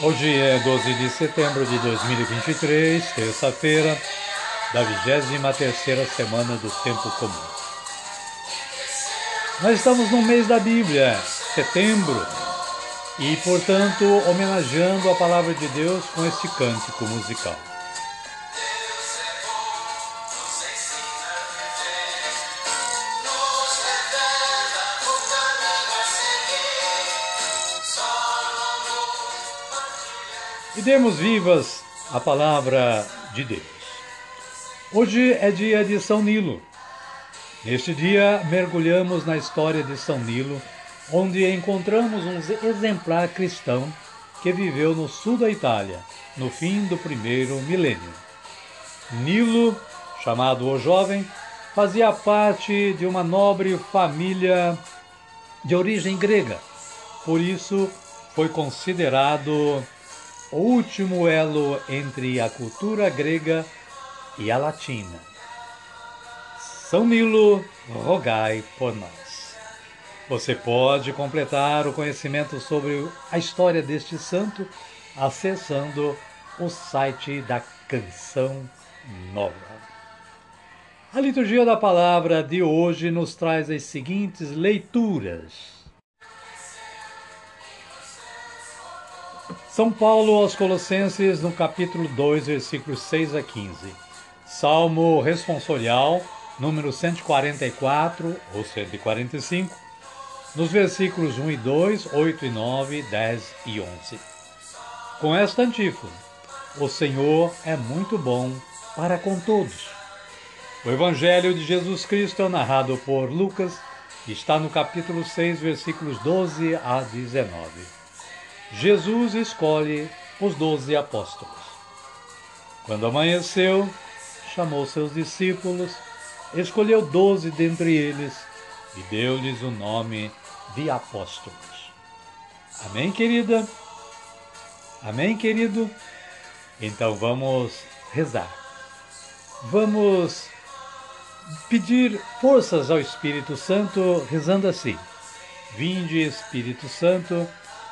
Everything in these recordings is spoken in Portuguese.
Hoje é 12 de setembro de 2023, terça-feira, da 23 semana do Tempo Comum. Nós estamos no mês da Bíblia, setembro, e, portanto, homenageando a Palavra de Deus com este cântico musical. E demos vivas a palavra de Deus. Hoje é dia de São Nilo. Neste dia, mergulhamos na história de São Nilo, onde encontramos um exemplar cristão que viveu no sul da Itália, no fim do primeiro milênio. Nilo, chamado o Jovem, fazia parte de uma nobre família de origem grega, por isso foi considerado o último elo entre a cultura grega e a latina. São Nilo, rogai por nós. Você pode completar o conhecimento sobre a história deste santo acessando o site da Canção Nova. A liturgia da palavra de hoje nos traz as seguintes leituras. São Paulo aos Colossenses, no capítulo 2, versículos 6 a 15. Salmo responsorial, número 144 ou 145, nos versículos 1 e 2, 8 e 9, 10 e 11. Com esta antífona, o Senhor é muito bom para com todos. O Evangelho de Jesus Cristo é narrado por Lucas e está no capítulo 6, versículos 12 a 19. Jesus escolhe os doze apóstolos. Quando amanheceu, chamou seus discípulos, escolheu doze dentre eles e deu-lhes o nome de apóstolos. Amém, querida? Amém, querido? Então vamos rezar. Vamos pedir forças ao Espírito Santo, rezando assim: Vinde, Espírito Santo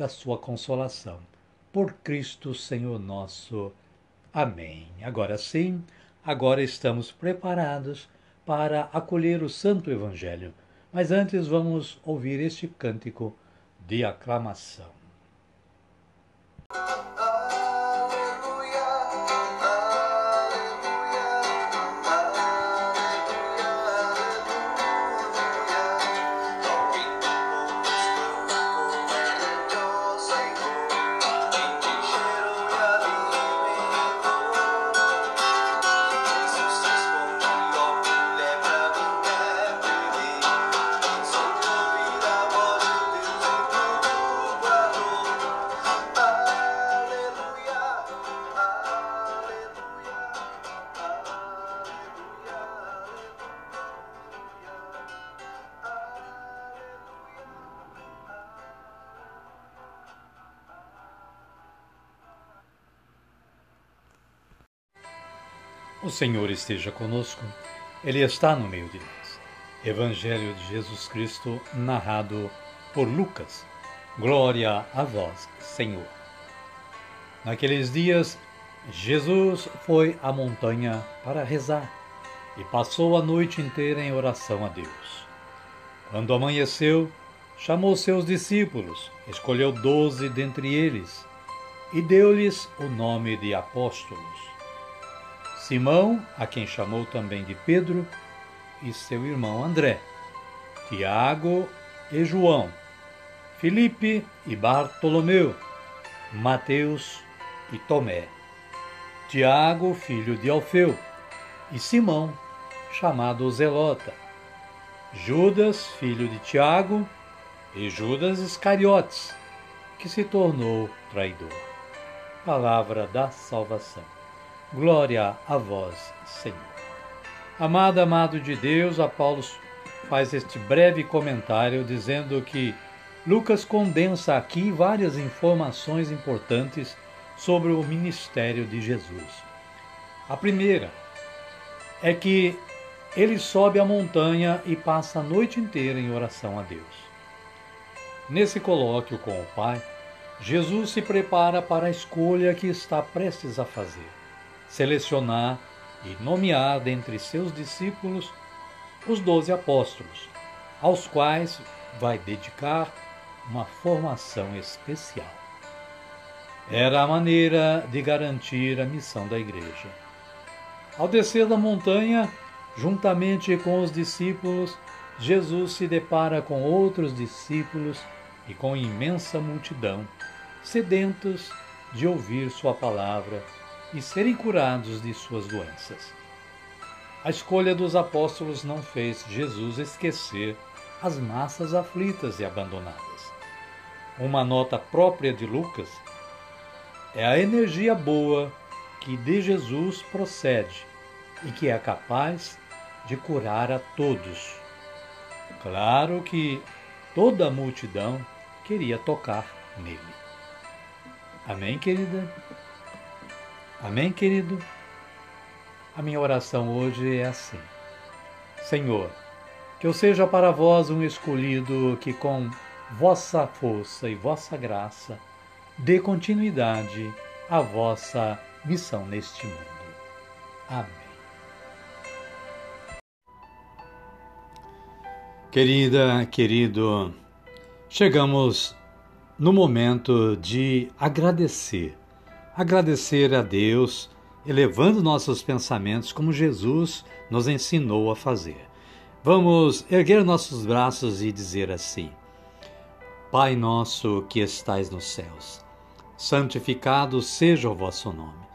da sua consolação. Por Cristo Senhor nosso. Amém. Agora sim, agora estamos preparados para acolher o Santo Evangelho. Mas antes vamos ouvir este cântico de aclamação. O Senhor esteja conosco, Ele está no meio de nós. Evangelho de Jesus Cristo, narrado por Lucas. Glória a vós, Senhor. Naqueles dias, Jesus foi à montanha para rezar e passou a noite inteira em oração a Deus. Quando amanheceu, chamou seus discípulos, escolheu doze dentre eles e deu-lhes o nome de apóstolos Simão, a quem chamou também de Pedro, e seu irmão André, Tiago e João, Filipe e Bartolomeu, Mateus e Tomé, Tiago, filho de Alfeu, e Simão, chamado Zelota, Judas, filho de Tiago, e Judas Iscariotes, que se tornou traidor. Palavra da salvação. Glória a vós, Senhor. Amado, amado de Deus, a Paulo faz este breve comentário dizendo que Lucas condensa aqui várias informações importantes sobre o ministério de Jesus. A primeira é que ele sobe a montanha e passa a noite inteira em oração a Deus. Nesse colóquio com o Pai, Jesus se prepara para a escolha que está prestes a fazer selecionar e nomear dentre seus discípulos os doze apóstolos, aos quais vai dedicar uma formação especial. Era a maneira de garantir a missão da igreja. Ao descer da montanha, juntamente com os discípulos, Jesus se depara com outros discípulos e com imensa multidão, sedentos de ouvir Sua palavra e serem curados de suas doenças. A escolha dos apóstolos não fez Jesus esquecer as massas aflitas e abandonadas. Uma nota própria de Lucas é a energia boa que de Jesus procede e que é capaz de curar a todos. Claro que toda a multidão queria tocar nele. Amém, querida? Amém, querido? A minha oração hoje é assim: Senhor, que eu seja para vós um escolhido que, com vossa força e vossa graça, dê continuidade à vossa missão neste mundo. Amém. Querida, querido, chegamos no momento de agradecer agradecer a Deus, elevando nossos pensamentos como Jesus nos ensinou a fazer. Vamos erguer nossos braços e dizer assim: Pai nosso que estais nos céus, santificado seja o vosso nome.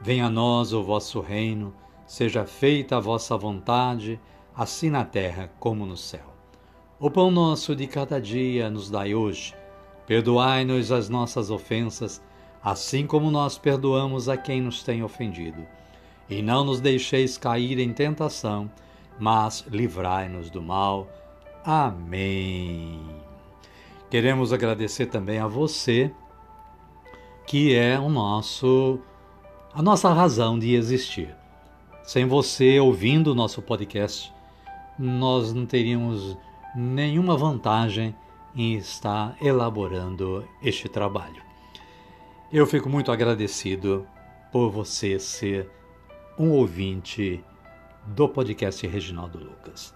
Venha a nós o vosso reino, seja feita a vossa vontade, assim na terra como no céu. O pão nosso de cada dia nos dai hoje. Perdoai-nos as nossas ofensas, assim como nós perdoamos a quem nos tem ofendido. E não nos deixeis cair em tentação, mas livrai-nos do mal. Amém. Queremos agradecer também a você, que é o nosso a nossa razão de existir. Sem você ouvindo o nosso podcast, nós não teríamos nenhuma vantagem em estar elaborando este trabalho. Eu fico muito agradecido por você ser um ouvinte do podcast Reginaldo Lucas.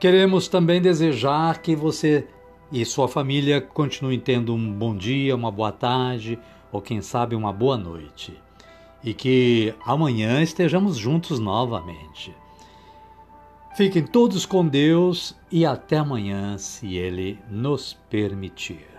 Queremos também desejar que você e sua família continuem tendo um bom dia, uma boa tarde ou quem sabe uma boa noite. E que amanhã estejamos juntos novamente. Fiquem todos com Deus e até amanhã, se Ele nos permitir.